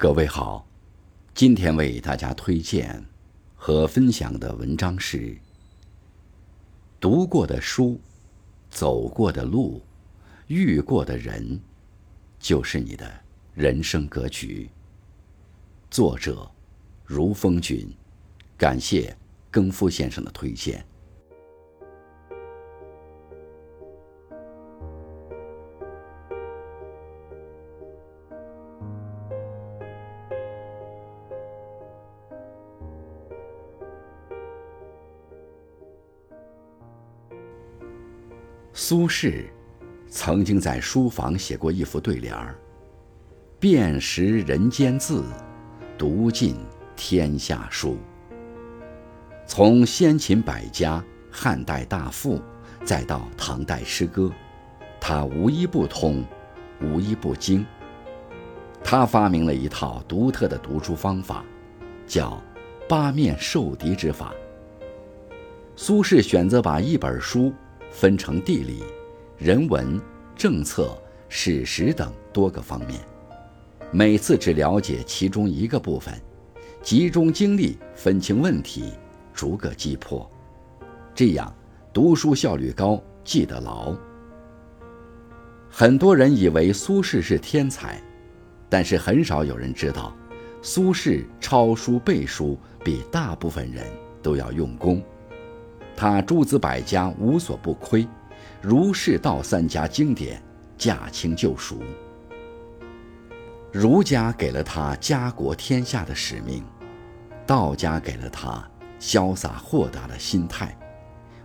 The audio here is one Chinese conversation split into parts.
各位好，今天为大家推荐和分享的文章是：读过的书、走过的路、遇过的人，就是你的人生格局。作者：如风君，感谢更夫先生的推荐。苏轼曾经在书房写过一副对联儿：“遍识人间字，读尽天下书。”从先秦百家、汉代大赋，再到唐代诗歌，他无一不通，无一不精。他发明了一套独特的读书方法，叫“八面受敌之法”。苏轼选择把一本书。分成地理、人文、政策、史实等多个方面，每次只了解其中一个部分，集中精力分清问题，逐个击破，这样读书效率高，记得牢。很多人以为苏轼是天才，但是很少有人知道，苏轼抄书背书比大部分人都要用功。他诸子百家无所不窥，儒释道三家经典驾轻就熟。儒家给了他家国天下的使命，道家给了他潇洒豁达的心态，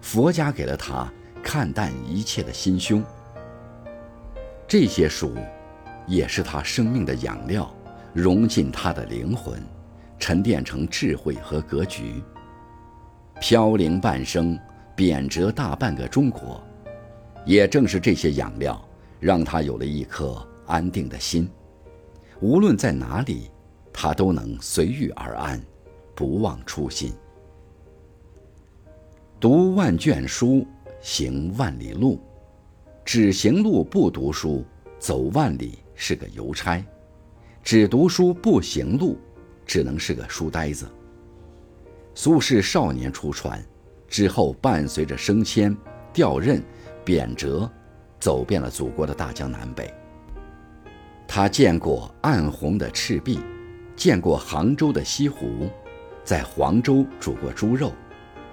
佛家给了他看淡一切的心胸。这些书，也是他生命的养料，融进他的灵魂，沉淀成智慧和格局。飘零半生，贬谪大半个中国，也正是这些养料，让他有了一颗安定的心。无论在哪里，他都能随遇而安，不忘初心。读万卷书，行万里路。只行路不读书，走万里是个邮差；只读书不行路，只能是个书呆子。苏轼少年出船，之后伴随着升迁、调任、贬谪，走遍了祖国的大江南北。他见过暗红的赤壁，见过杭州的西湖，在黄州煮过猪肉，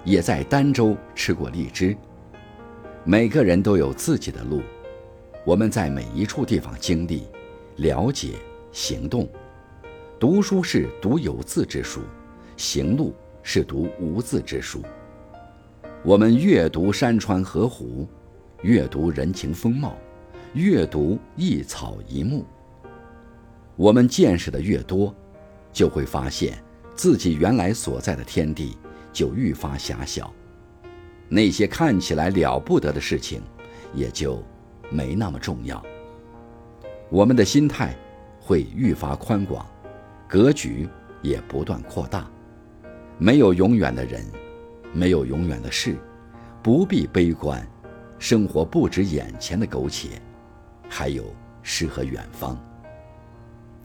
也在儋州吃过荔枝。每个人都有自己的路，我们在每一处地方经历、了解、行动。读书是读有字之书，行路。是读无字之书。我们阅读山川河湖，阅读人情风貌，阅读一草一木。我们见识的越多，就会发现自己原来所在的天地就愈发狭小，那些看起来了不得的事情，也就没那么重要。我们的心态会愈发宽广，格局也不断扩大。没有永远的人，没有永远的事，不必悲观。生活不止眼前的苟且，还有诗和远方。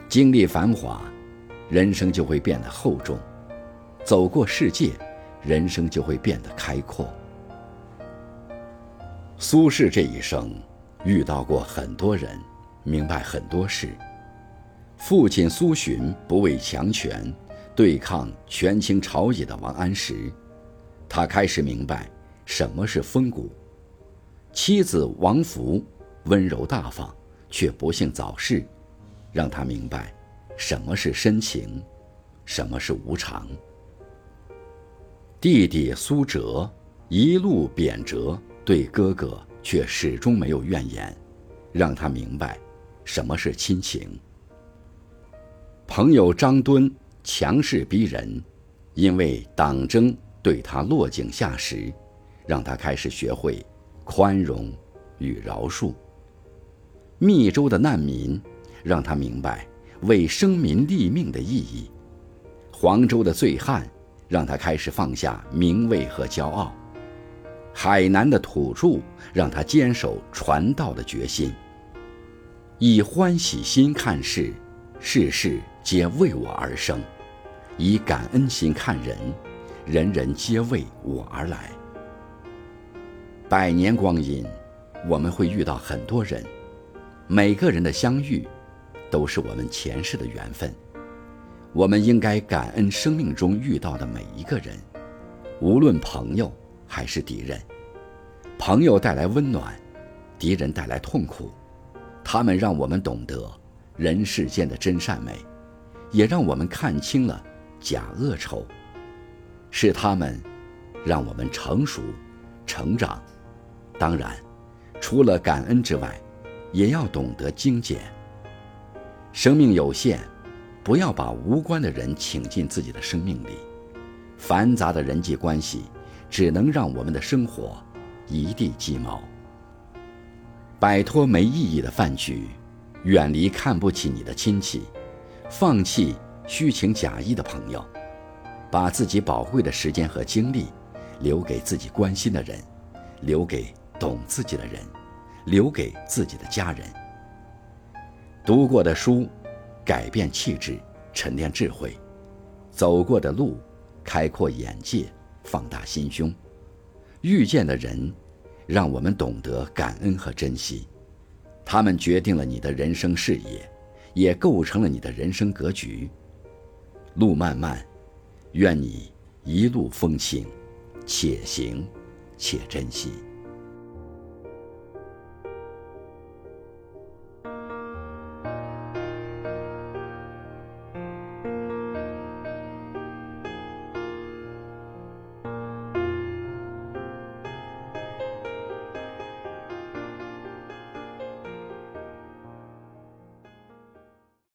经历繁华，人生就会变得厚重；走过世界，人生就会变得开阔。苏轼这一生遇到过很多人，明白很多事。父亲苏洵不畏强权。对抗权倾朝野的王安石，他开始明白什么是风骨；妻子王弗温柔大方，却不幸早逝，让他明白什么是深情，什么是无常。弟弟苏辙一路贬谪，对哥哥却始终没有怨言，让他明白什么是亲情。朋友张敦。强势逼人，因为党争对他落井下石，让他开始学会宽容与饶恕。密州的难民让他明白为生民立命的意义。黄州的醉汉让他开始放下名位和骄傲。海南的土著让他坚守传道的决心。以欢喜心看事，事事。皆为我而生，以感恩心看人，人人皆为我而来。百年光阴，我们会遇到很多人，每个人的相遇，都是我们前世的缘分。我们应该感恩生命中遇到的每一个人，无论朋友还是敌人。朋友带来温暖，敌人带来痛苦。他们让我们懂得人世间的真善美，也让我们看清了假恶丑。是他们，让我们成熟、成长。当然，除了感恩之外，也要懂得精简。生命有限，不要把无关的人请进自己的生命里。繁杂的人际关系，只能让我们的生活一地鸡毛。摆脱没意义的饭局，远离看不起你的亲戚，放弃虚情假意的朋友，把自己宝贵的时间和精力留给自己关心的人，留给。懂自己的人，留给自己的家人。读过的书，改变气质，沉淀智慧；走过的路，开阔眼界，放大心胸；遇见的人，让我们懂得感恩和珍惜。他们决定了你的人生视野，也构成了你的人生格局。路漫漫，愿你一路风轻，且行且珍惜。